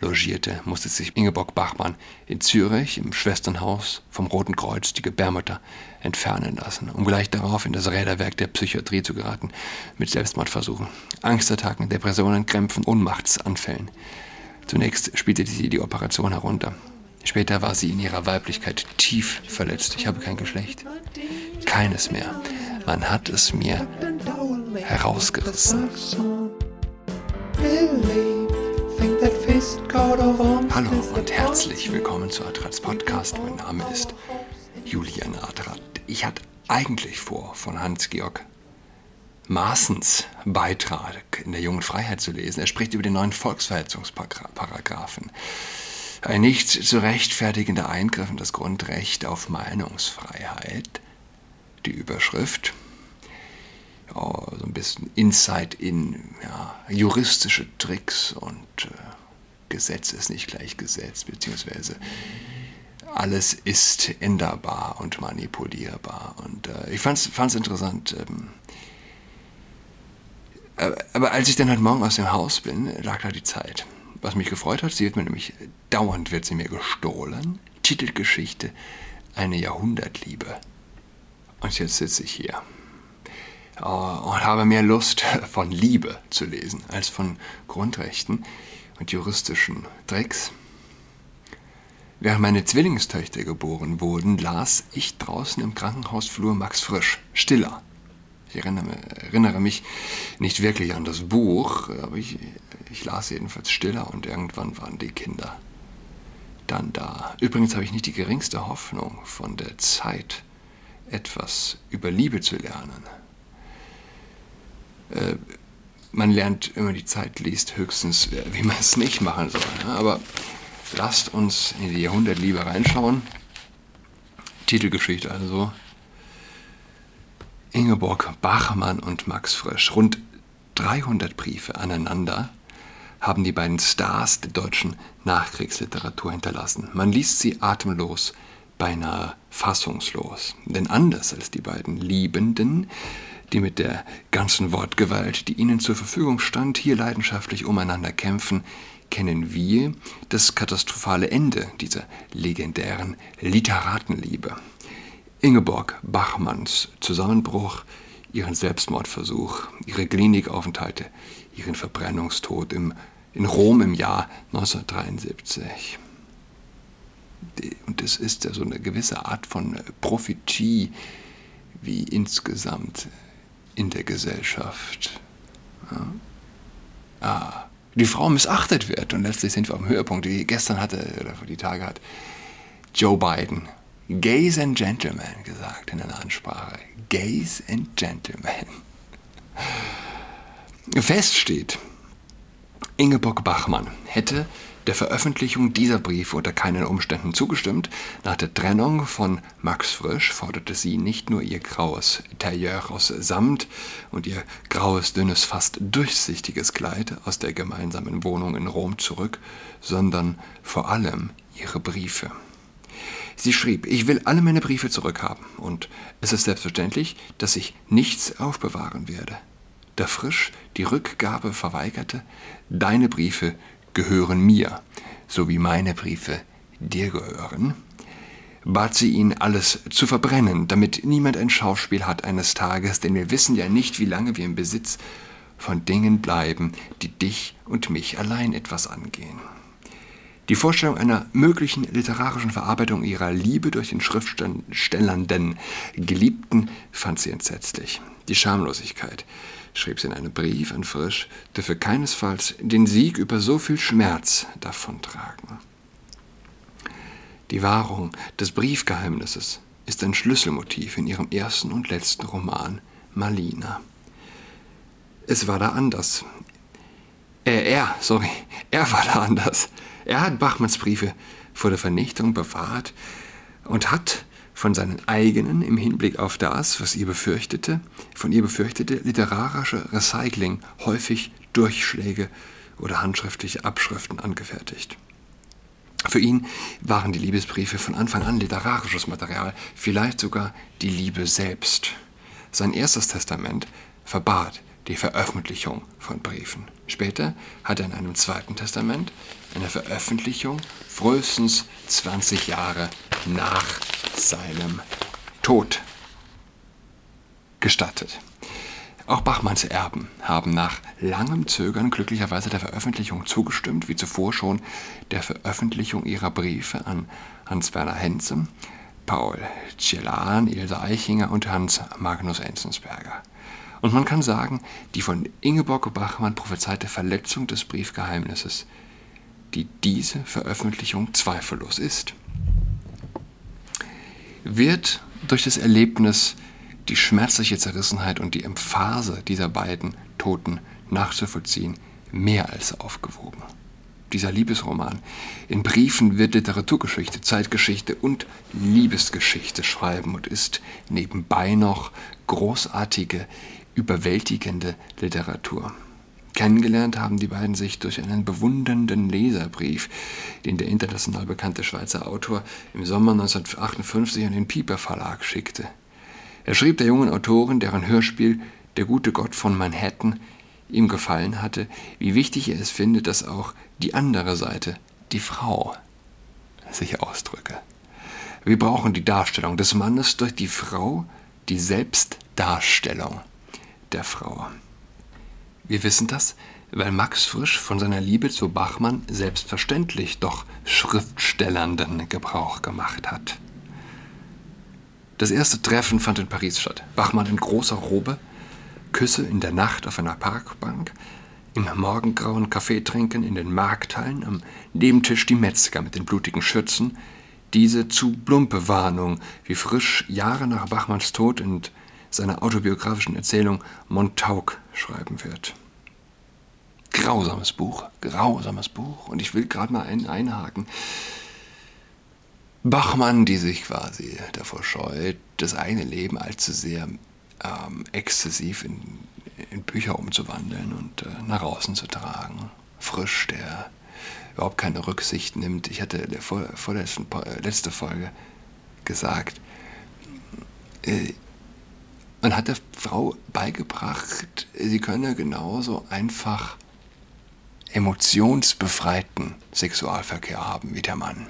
logierte, musste sich Ingeborg Bachmann in Zürich im Schwesternhaus vom Roten Kreuz die Gebärmutter entfernen lassen, um gleich darauf in das Räderwerk der Psychiatrie zu geraten, mit Selbstmordversuchen, Angstattacken, Depressionen, Krämpfen, Ohnmachtsanfällen. Zunächst spielte sie die Operation herunter. Später war sie in ihrer Weiblichkeit tief verletzt. Ich habe kein Geschlecht. Keines mehr. Man hat es mir herausgerissen. Hallo und herzlich willkommen zu Adrats Podcast. Mein Name ist Julian Adrat. Ich hatte eigentlich vor, von Hans-Georg Maaßens Beitrag in der Jungen Freiheit zu lesen. Er spricht über den neuen Volksverhetzungsparagraphen. Ein nicht zu rechtfertigender Eingriff in das Grundrecht auf Meinungsfreiheit. Die Überschrift ja, so ein bisschen Insight in ja, juristische Tricks und äh, Gesetz ist nicht gleich Gesetz, beziehungsweise alles ist änderbar und manipulierbar. Und äh, ich fand es interessant. Ähm, aber als ich dann heute Morgen aus dem Haus bin, lag da die Zeit. Was mich gefreut hat, sie wird mir nämlich dauernd wird sie mir gestohlen. Titelgeschichte, eine Jahrhundertliebe. Und jetzt sitze ich hier und habe mehr Lust von Liebe zu lesen als von Grundrechten und juristischen Tricks. Während meine Zwillingstöchter geboren wurden, las ich draußen im Krankenhausflur Max Frisch, Stiller. Ich erinnere, erinnere mich nicht wirklich an das Buch, aber ich, ich las jedenfalls Stiller und irgendwann waren die Kinder dann da. Übrigens habe ich nicht die geringste Hoffnung, von der Zeit etwas über Liebe zu lernen. Äh, man lernt, wenn man die Zeit liest, höchstens, äh, wie man es nicht machen soll. Ne? Aber lasst uns in die Jahrhundertliebe reinschauen. Titelgeschichte also. Ingeborg Bachmann und Max Frisch. Rund 300 Briefe aneinander haben die beiden Stars der deutschen Nachkriegsliteratur hinterlassen. Man liest sie atemlos, beinahe fassungslos. Denn anders als die beiden Liebenden die mit der ganzen Wortgewalt, die ihnen zur Verfügung stand, hier leidenschaftlich umeinander kämpfen, kennen wir das katastrophale Ende dieser legendären Literatenliebe. Ingeborg Bachmanns Zusammenbruch, ihren Selbstmordversuch, ihre Klinikaufenthalte, ihren Verbrennungstod im, in Rom im Jahr 1973. Und es ist ja so eine gewisse Art von Prophetie, wie insgesamt in der Gesellschaft. Ja. Ah, die Frau missachtet wird und letztlich sind wir am Höhepunkt, wie gestern hatte oder die Tage hat Joe Biden Gays and Gentlemen gesagt in einer Ansprache. Gays and Gentlemen. Fest steht, Ingeborg Bachmann hätte der Veröffentlichung dieser Briefe unter keinen Umständen zugestimmt. Nach der Trennung von Max Frisch forderte sie nicht nur ihr graues Tailleur aus Samt und ihr graues, dünnes, fast durchsichtiges Kleid aus der gemeinsamen Wohnung in Rom zurück, sondern vor allem ihre Briefe. Sie schrieb, ich will alle meine Briefe zurückhaben und es ist selbstverständlich, dass ich nichts aufbewahren werde. Da Frisch die Rückgabe verweigerte, deine Briefe gehören mir, so wie meine Briefe dir gehören, bat sie ihn, alles zu verbrennen, damit niemand ein Schauspiel hat eines Tages, denn wir wissen ja nicht, wie lange wir im Besitz von Dingen bleiben, die dich und mich allein etwas angehen. Die Vorstellung einer möglichen literarischen Verarbeitung ihrer Liebe durch den schriftstellenden Geliebten fand sie entsetzlich. Die Schamlosigkeit, schrieb sie in einem Brief an Frisch, dürfe keinesfalls den Sieg über so viel Schmerz davontragen. Die Wahrung des Briefgeheimnisses ist ein Schlüsselmotiv in ihrem ersten und letzten Roman Malina. Es war da anders. Äh, er, sorry, er war da anders. Er hat Bachmanns Briefe vor der Vernichtung bewahrt und hat von seinen eigenen im Hinblick auf das, was ihr befürchtete, von ihr befürchtete literarische Recycling häufig Durchschläge oder handschriftliche Abschriften angefertigt. Für ihn waren die Liebesbriefe von Anfang an literarisches Material, vielleicht sogar die Liebe selbst. Sein erstes Testament verbat die Veröffentlichung von Briefen. Später hat er in einem zweiten Testament eine Veröffentlichung frühestens 20 Jahre nach seinem Tod gestattet. Auch Bachmanns Erben haben nach langem Zögern glücklicherweise der Veröffentlichung zugestimmt, wie zuvor schon der Veröffentlichung ihrer Briefe an Hans-Werner Henze, Paul Celan, Ilse Eichinger und Hans Magnus Enzensberger. Und man kann sagen, die von Ingeborg Bachmann prophezeite Verletzung des Briefgeheimnisses, die diese Veröffentlichung zweifellos ist, wird durch das Erlebnis die schmerzliche Zerrissenheit und die Emphase dieser beiden Toten nachzuvollziehen, mehr als aufgewogen. Dieser Liebesroman. In Briefen wird Literaturgeschichte, Zeitgeschichte und Liebesgeschichte schreiben und ist nebenbei noch großartige, überwältigende Literatur. Kennengelernt haben die beiden sich durch einen bewundernden Leserbrief, den der international bekannte Schweizer Autor im Sommer 1958 an den Pieper Verlag schickte. Er schrieb der jungen Autorin, deren Hörspiel Der gute Gott von Manhattan ihm gefallen hatte, wie wichtig er es finde, dass auch die andere Seite, die Frau, sich ausdrücke. Wir brauchen die Darstellung des Mannes durch die Frau, die Selbstdarstellung der Frau. Wir wissen das, weil Max Frisch von seiner Liebe zu Bachmann selbstverständlich doch schriftstellernden Gebrauch gemacht hat. Das erste Treffen fand in Paris statt. Bachmann in großer Robe, Küsse in der Nacht auf einer Parkbank, im morgengrauen Kaffee trinken in den Markthallen, am Nebentisch die Metzger mit den blutigen Schürzen, diese zu plumpe Warnung, wie frisch Jahre nach Bachmanns Tod in seiner autobiografischen Erzählung Montauk schreiben wird. Grausames Buch, grausames Buch. Und ich will gerade mal einen einhaken. Bachmann, die sich quasi davor scheut, das eigene Leben allzu sehr ähm, exzessiv in, in, Bücher umzuwandeln und äh, nach außen zu tragen. Frisch, der überhaupt keine Rücksicht nimmt. Ich hatte der vor, vorletzten äh, letzte Folge gesagt, äh, man hat der Frau beigebracht, sie könne genauso einfach emotionsbefreiten Sexualverkehr haben wie der Mann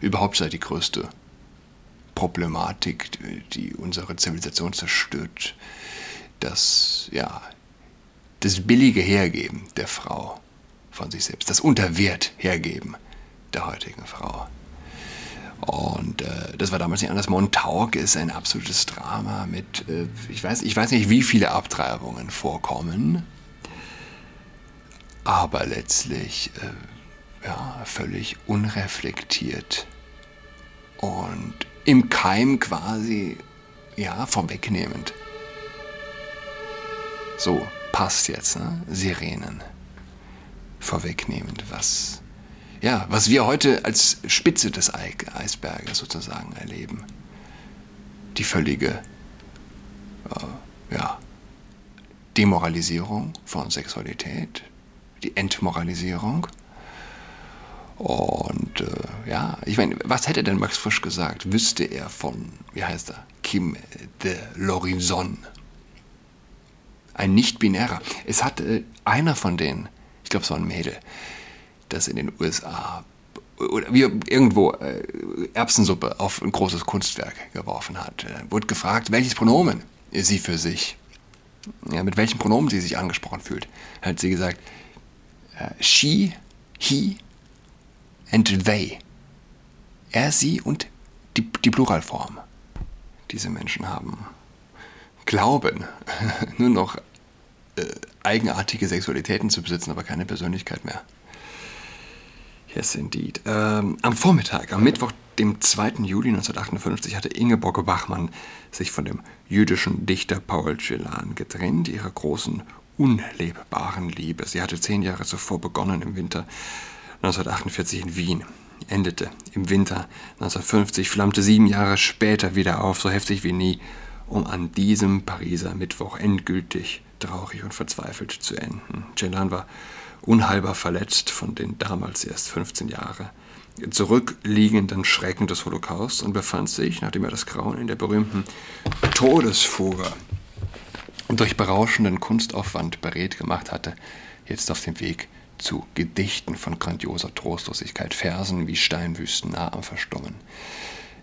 überhaupt sei die größte Problematik, die unsere Zivilisation zerstört, das, ja, das billige Hergeben der Frau von sich selbst, das Unterwert hergeben der heutigen Frau. Und äh, das war damals nicht anders. Montauk ist ein absolutes Drama mit, äh, ich, weiß, ich weiß nicht, wie viele Abtreibungen vorkommen, aber letztlich äh, ja, völlig unreflektiert und im Keim quasi, ja, vorwegnehmend. So, passt jetzt, ne? Sirenen. Vorwegnehmend, was, ja, was wir heute als Spitze des Eisberges sozusagen erleben. Die völlige, äh, ja, Demoralisierung von Sexualität, die Entmoralisierung und äh, ja, ich meine, was hätte denn Max Frisch gesagt, wüsste er von, wie heißt er, Kim de Lorison? Ein nicht-binärer. Es hat äh, einer von denen, ich glaube, es war ein Mädel, das in den USA oder wie irgendwo äh, Erbsensuppe auf ein großes Kunstwerk geworfen hat. Äh, wurde gefragt, welches Pronomen sie für sich, ja, mit welchem Pronomen sie sich angesprochen fühlt. Hat sie gesagt, äh, she, he and they. Er, sie und die, die Pluralform. Diese Menschen haben Glauben, nur noch äh, eigenartige Sexualitäten zu besitzen, aber keine Persönlichkeit mehr. Yes, indeed. Ähm, am Vormittag, am Mittwoch, dem 2. Juli 1958, hatte Ingeborg Bachmann sich von dem jüdischen Dichter Paul Celan getrennt, ihrer großen, unlebbaren Liebe. Sie hatte zehn Jahre zuvor begonnen, im Winter 1948 in Wien, endete im Winter 1950, flammte sieben Jahre später wieder auf, so heftig wie nie, um an diesem Pariser Mittwoch endgültig traurig und verzweifelt zu enden. Celan war unheilbar verletzt von den damals erst 15 Jahre zurückliegenden Schrecken des Holocaust und befand sich, nachdem er das Grauen in der berühmten Todesfuge durch berauschenden Kunstaufwand beredt gemacht hatte, jetzt auf dem Weg zu Gedichten von grandioser Trostlosigkeit, Versen wie Steinwüsten nah am Verstummen.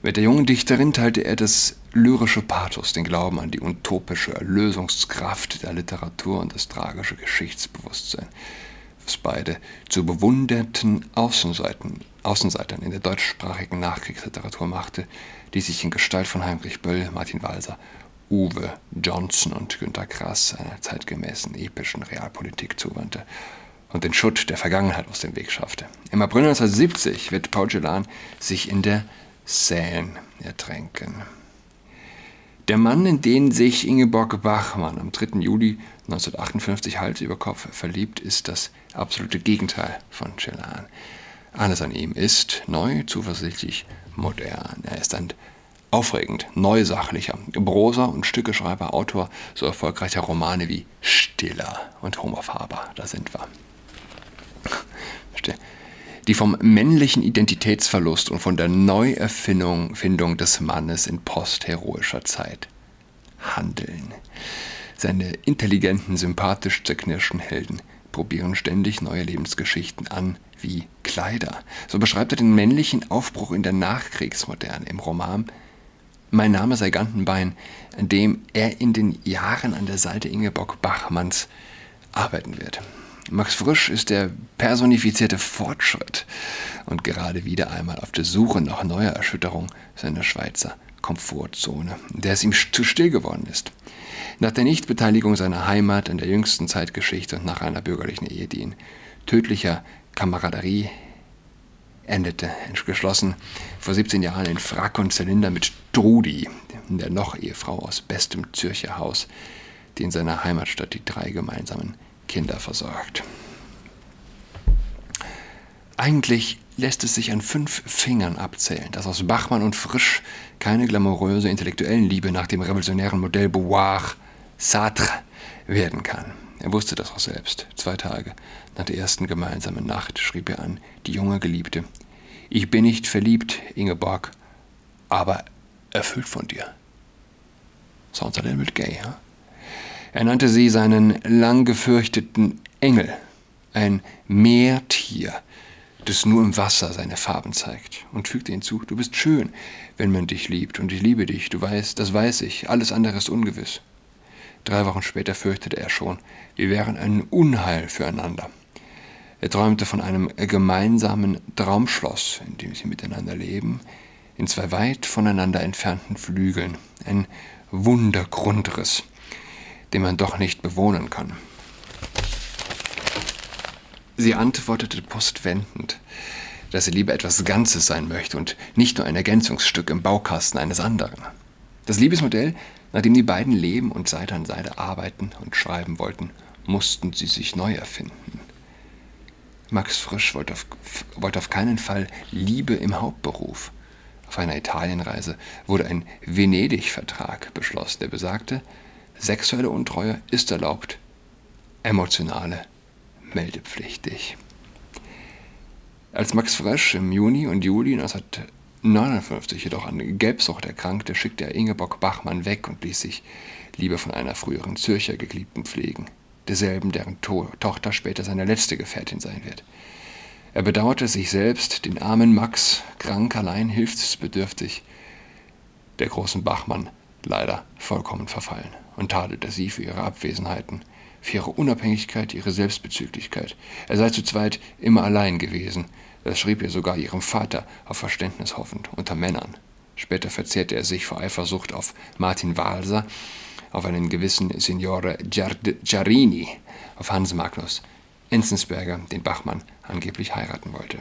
Mit der jungen Dichterin teilte er das lyrische Pathos, den Glauben an die utopische Erlösungskraft der Literatur und das tragische Geschichtsbewusstsein, beide zu bewunderten Außenseiten, Außenseitern in der deutschsprachigen Nachkriegsliteratur machte, die sich in Gestalt von Heinrich Böll, Martin Walser, Uwe Johnson und Günter Grass einer zeitgemäßen epischen Realpolitik zuwandte und den Schutt der Vergangenheit aus dem Weg schaffte. Im April 1970 wird Paul Celan sich in der Seine ertränken. Der Mann, in den sich Ingeborg Bachmann am 3. Juli 1958 Hals über Kopf verliebt, ist das absolute Gegenteil von Celan. Alles an ihm ist neu, zuversichtlich, modern. Er ist ein aufregend, neusachlicher, Prosa- und Stückeschreiber, Autor so erfolgreicher Romane wie Stiller und Homer Faber. Da sind wir die vom männlichen Identitätsverlust und von der Neuerfindung Findung des Mannes in postheroischer Zeit handeln. Seine intelligenten, sympathisch zerknirschten Helden probieren ständig neue Lebensgeschichten an, wie Kleider. So beschreibt er den männlichen Aufbruch in der Nachkriegsmoderne im Roman Mein Name sei Gantenbein, in dem er in den Jahren an der Seite Ingeborg Bachmanns arbeiten wird. Max Frisch ist der personifizierte Fortschritt und gerade wieder einmal auf der Suche nach neuer Erschütterung seiner Schweizer Komfortzone, der es ihm zu still geworden ist. Nach der Nichtbeteiligung seiner Heimat in der jüngsten Zeitgeschichte und nach einer bürgerlichen Ehe, die in tödlicher Kameraderie endete, geschlossen vor 17 Jahren in Frack und Zylinder mit Trudi, der noch Ehefrau aus bestem Zürcher Haus, die in seiner Heimatstadt die drei gemeinsamen Kinder versorgt. Eigentlich lässt es sich an fünf Fingern abzählen, dass aus Bachmann und Frisch keine glamouröse intellektuellen Liebe nach dem revolutionären Modell Beauvoir Sartre werden kann. Er wusste das auch selbst. Zwei Tage nach der ersten gemeinsamen Nacht schrieb er an die junge Geliebte. Ich bin nicht verliebt, Ingeborg, aber erfüllt von dir. Sounds a little bit gay, huh? Er nannte sie seinen lang gefürchteten Engel, ein Meertier, das nur im Wasser seine Farben zeigt, und fügte hinzu, du bist schön, wenn man dich liebt, und ich liebe dich, du weißt, das weiß ich, alles andere ist ungewiss. Drei Wochen später fürchtete er schon, wir wären ein Unheil füreinander. Er träumte von einem gemeinsamen Traumschloss, in dem sie miteinander leben, in zwei weit voneinander entfernten Flügeln, ein Wundergrundriss, den man doch nicht bewohnen kann. Sie antwortete postwendend, dass sie lieber etwas Ganzes sein möchte und nicht nur ein Ergänzungsstück im Baukasten eines anderen. Das Liebesmodell, nach dem die beiden leben und Seite an Seite arbeiten und schreiben wollten, mussten sie sich neu erfinden. Max Frisch wollte auf, wollte auf keinen Fall Liebe im Hauptberuf. Auf einer Italienreise wurde ein Venedig-Vertrag beschlossen, der besagte, Sexuelle Untreue ist erlaubt, emotionale meldepflichtig. Als Max Fresch im Juni und Juli 1959 jedoch an Gelbsucht erkrankte, schickte er Ingeborg Bachmann weg und ließ sich lieber von einer früheren Zürcher Geliebten pflegen, derselben, deren to Tochter später seine letzte Gefährtin sein wird. Er bedauerte sich selbst, den armen Max, krank, allein, hilfsbedürftig, der großen Bachmann leider vollkommen verfallen und tadelte sie für ihre Abwesenheiten, für ihre Unabhängigkeit, ihre Selbstbezüglichkeit. Er sei zu zweit immer allein gewesen. Das schrieb er sogar ihrem Vater auf Verständnis hoffend, unter Männern. Später verzehrte er sich vor Eifersucht auf Martin Walser, auf einen gewissen Signore Giarini, auf Hans Magnus Enzensberger, den Bachmann angeblich heiraten wollte.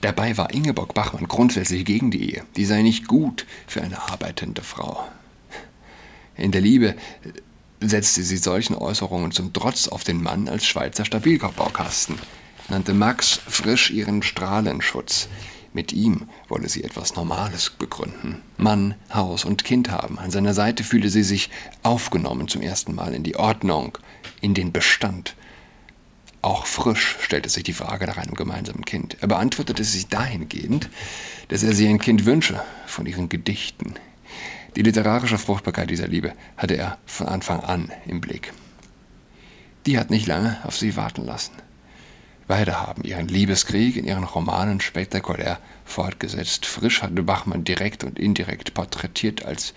Dabei war Ingeborg Bachmann grundsätzlich gegen die Ehe. Die sei nicht gut für eine arbeitende Frau. In der Liebe setzte sie solchen Äußerungen zum Trotz auf den Mann als Schweizer Stabilbaukasten, nannte Max frisch ihren Strahlenschutz. Mit ihm wolle sie etwas Normales begründen. Mann, Haus und Kind haben. An seiner Seite fühle sie sich aufgenommen zum ersten Mal in die Ordnung, in den Bestand. Auch frisch stellte sich die Frage nach einem gemeinsamen Kind. Er beantwortete sich dahingehend, dass er sie ein Kind wünsche von ihren Gedichten, Die literarische Fruchtbarkeit dieser Liebe hatte er von Anfang an im Blick. Die hat nicht lange auf sie warten lassen. Beide haben ihren Liebeskrieg in ihren Romanen spektakulär fortgesetzt. Frisch hatte Bachmann direkt und indirekt porträtiert als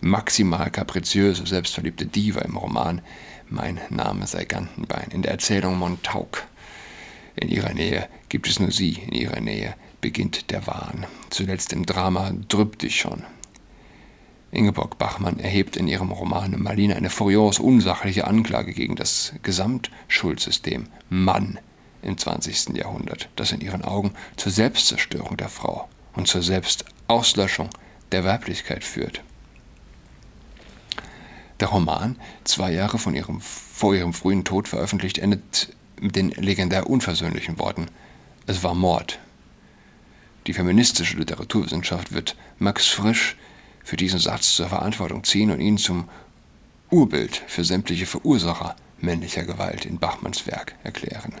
maximal kapriziöse, selbstverliebte Diva im Roman Mein Name sei Gantenbein. In der Erzählung Montauk in ihrer Nähe gibt es nur sie, in ihrer Nähe beginnt der Wahn. Zuletzt im Drama Drüb dich schon. Ingeborg Bachmann erhebt in ihrem Roman Marlene eine furios unsachliche Anklage gegen das Gesamtschuldsystem Mann im 20. Jahrhundert, das in ihren Augen zur Selbstzerstörung der Frau und zur Selbstauslöschung der Weiblichkeit führt. Der Roman, zwei Jahre ihrem, vor ihrem frühen Tod veröffentlicht, endet mit den legendär unversöhnlichen Worten: Es war Mord. Die feministische Literaturwissenschaft wird Max Frisch für diesen Satz zur Verantwortung ziehen und ihn zum Urbild für sämtliche Verursacher männlicher Gewalt in Bachmanns Werk erklären.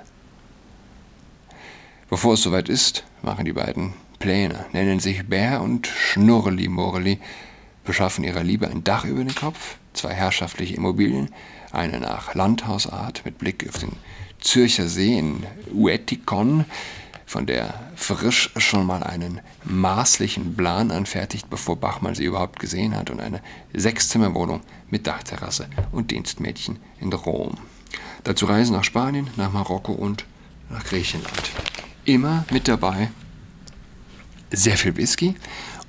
Bevor es soweit ist, machen die beiden Pläne, nennen sich Bär und Schnurreli Morreli, beschaffen ihrer Liebe ein Dach über den Kopf, zwei herrschaftliche Immobilien, eine nach Landhausart mit Blick auf den Zürcher See in Uetikon, von der Frisch schon mal einen maßlichen Plan anfertigt, bevor Bachmann sie überhaupt gesehen hat, und eine Sechszimmerwohnung mit Dachterrasse und Dienstmädchen in Rom. Dazu Reisen nach Spanien, nach Marokko und nach Griechenland. Immer mit dabei sehr viel Whisky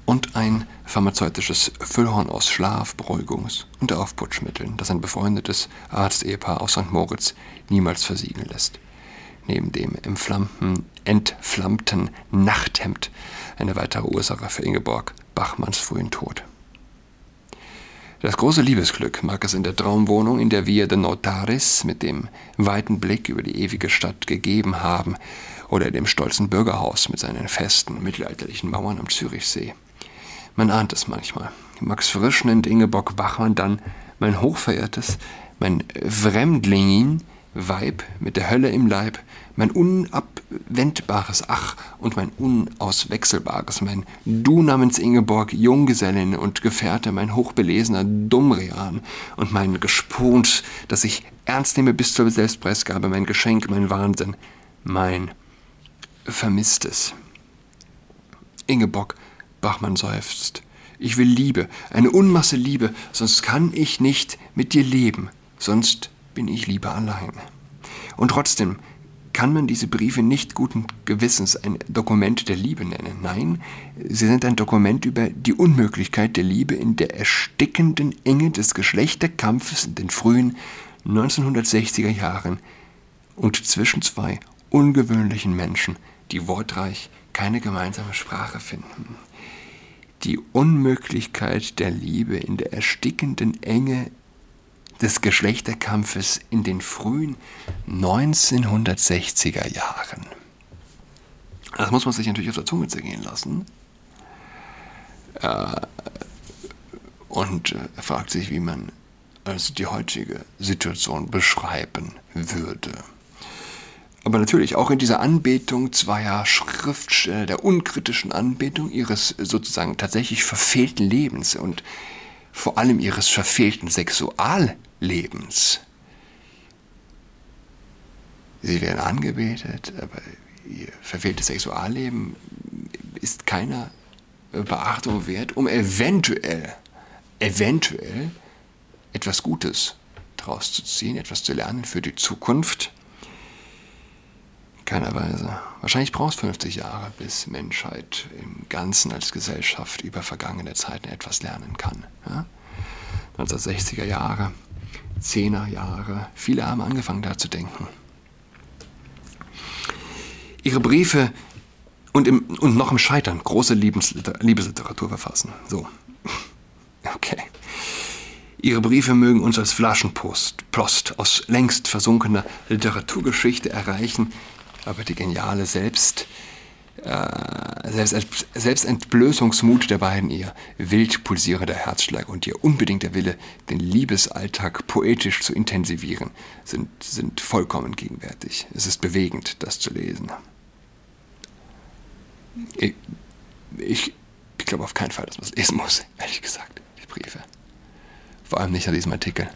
und ein pharmazeutisches Füllhorn aus Schlaf-, Beruhigungs- und Aufputschmitteln, das ein befreundetes Arztehepaar aus St. Moritz niemals versiegen lässt. Neben dem entflammten Nachthemd eine weitere Ursache für Ingeborg Bachmanns frühen Tod. Das große Liebesglück mag es in der Traumwohnung in der Via de Notaris mit dem weiten Blick über die ewige Stadt gegeben haben oder dem stolzen Bürgerhaus mit seinen festen mittelalterlichen Mauern am Zürichsee. Man ahnt es manchmal. Max Frisch nennt Ingeborg Bachmann dann mein hochverehrtes, mein Fremdlingin, Weib mit der Hölle im Leib, mein unabwendbares Ach und mein unauswechselbares, mein Du namens Ingeborg, Junggesellin und Gefährte, mein hochbelesener Dummrean und mein Gespont, das ich ernst nehme bis zur Selbstpreisgabe, mein Geschenk, mein Wahnsinn, mein Vermisstes. Ingeborg Bachmann seufzt. Ich will Liebe, eine Unmasse Liebe, sonst kann ich nicht mit dir leben, sonst bin ich lieber allein. Und trotzdem kann man diese Briefe nicht guten Gewissens ein Dokument der Liebe nennen. Nein, sie sind ein Dokument über die Unmöglichkeit der Liebe in der erstickenden Enge des Geschlechterkampfes in den frühen 1960er Jahren und zwischen zwei ungewöhnlichen Menschen, die wortreich keine gemeinsame Sprache finden. Die Unmöglichkeit der Liebe in der erstickenden Enge des Geschlechterkampfes in den frühen 1960er Jahren. Das muss man sich natürlich auf der Zunge zergehen lassen. Äh, und äh, fragt sich, wie man also die heutige Situation beschreiben würde. Aber natürlich auch in dieser Anbetung zweier Schriftsteller, der unkritischen Anbetung ihres sozusagen tatsächlich verfehlten Lebens und vor allem ihres verfehlten Sexuallebens. Sie werden angebetet, aber ihr verfehltes Sexualleben ist keiner Beachtung wert, um eventuell, eventuell etwas Gutes daraus zu ziehen, etwas zu lernen für die Zukunft keiner Weise. Wahrscheinlich braucht es 50 Jahre, bis Menschheit im Ganzen als Gesellschaft über vergangene Zeiten etwas lernen kann. Ja? 1960er Jahre, 10er Jahre, viele haben angefangen da zu denken. Ihre Briefe und, im, und noch im Scheitern große Liebesliteratur verfassen. So. Okay. Ihre Briefe mögen uns als Flaschenpost Post aus längst versunkener Literaturgeschichte erreichen, aber die geniale Selbst, äh, Selbst, Selbstentblößungsmut der beiden, ihr wild pulsierender Herzschlag und ihr unbedingter Wille, den Liebesalltag poetisch zu intensivieren, sind, sind vollkommen gegenwärtig. Es ist bewegend, das zu lesen. Ich, ich, ich glaube auf keinen Fall, dass man es lesen muss, ehrlich gesagt. Ich Steckbriefe. Vor allem nicht nach diesem Artikel.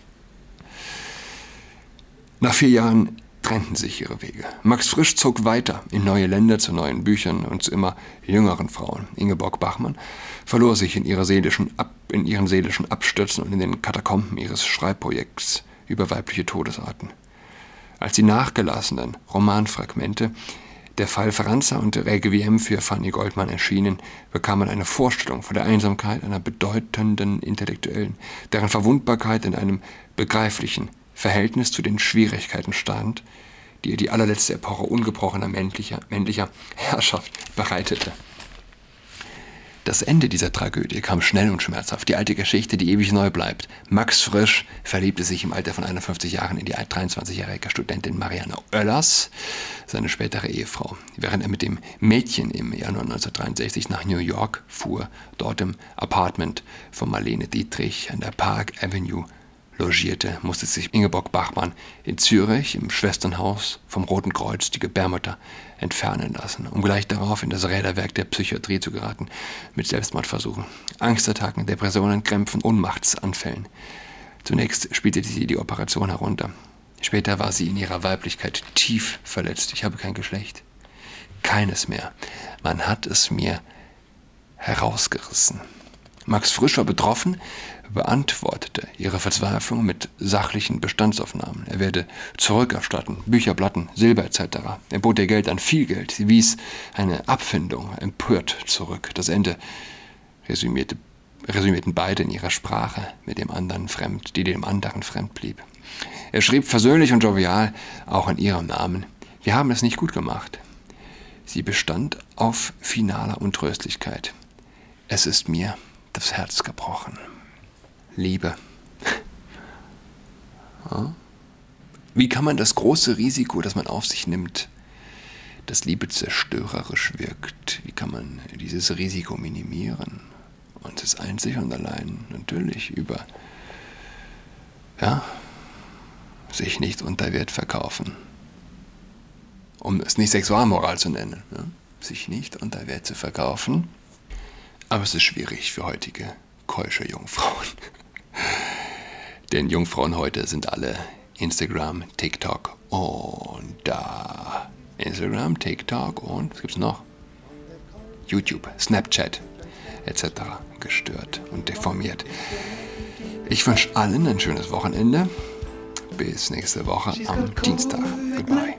Nach vier Jahren trennten sich ihre Wege. Max Frisch zog weiter in neue Länder zu neuen Büchern und zu immer jüngeren Frauen. Ingeborg Bachmann verlor sich in, seelischen Ab in ihren seelischen Abstürzen und in den Katakomben ihres Schreibprojekts über weibliche Todesarten. Als die nachgelassenen Romanfragmente der Fall Franza und Requiem für Fanny Goldmann erschienen, bekam man eine Vorstellung von der Einsamkeit einer bedeutenden Intellektuellen, deren Verwundbarkeit in einem begreiflichen, Verhältnis zu den Schwierigkeiten stand, die ihr die allerletzte Epoche ungebrochener männlicher, männlicher Herrschaft bereitete. Das Ende dieser Tragödie kam schnell und schmerzhaft. Die alte Geschichte, die ewig neu bleibt. Max Frisch verliebte sich im Alter von 51 Jahren in die 23-jährige Studentin Marianne Oellers, seine spätere Ehefrau. Während er mit dem Mädchen im Januar 1963 nach New York fuhr, dort im Apartment von Marlene Dietrich an der Park Avenue logierte, musste sich Ingeborg Bachmann in Zürich im Schwesternhaus vom Roten Kreuz die Gebärmutter entfernen lassen, um gleich darauf in das Räderwerk der Psychiatrie zu geraten mit Selbstmordversuchen, Angstattacken, Depressionen, Krämpfen, Ohnmachtsanfällen. Zunächst spielte sie die Operation herunter. Später war sie in ihrer Weiblichkeit tief verletzt. Ich habe kein Geschlecht. Keines mehr. Man hat es mir herausgerissen. Max Frisch war betroffen, beantwortete ihre Verzweiflung mit sachlichen Bestandsaufnahmen. Er werde zurückerstatten, Bücher, Platten, Silber etc. Er bot ihr Geld an, viel Geld. Sie wies eine Abfindung empört zurück. Das Ende resümierte, resümierten beide in ihrer Sprache mit dem anderen fremd, die dem anderen fremd blieb. Er schrieb versöhnlich und jovial, auch in ihrem Namen. Wir haben es nicht gut gemacht. Sie bestand auf finaler Untröstlichkeit. Es ist mir das Herz gebrochen. Liebe. Wie kann man das große Risiko, das man auf sich nimmt, das Liebe zerstörerisch wirkt, wie kann man dieses Risiko minimieren? Und es einzig und allein natürlich über, ja, sich nicht unter Wert verkaufen. Um es nicht Sexualmoral zu nennen, ja? sich nicht unter Wert zu verkaufen. Aber es ist schwierig für heutige keusche Jungfrauen. Denn Jungfrauen heute sind alle Instagram, TikTok und da. Instagram, TikTok und was gibt's noch? YouTube, Snapchat etc. gestört und deformiert. Ich wünsche allen ein schönes Wochenende. Bis nächste Woche am Dienstag. Goodbye.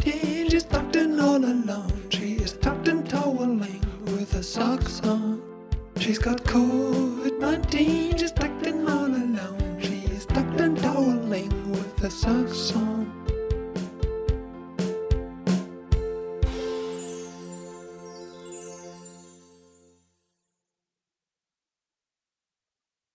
She's got COVID 19. that sucks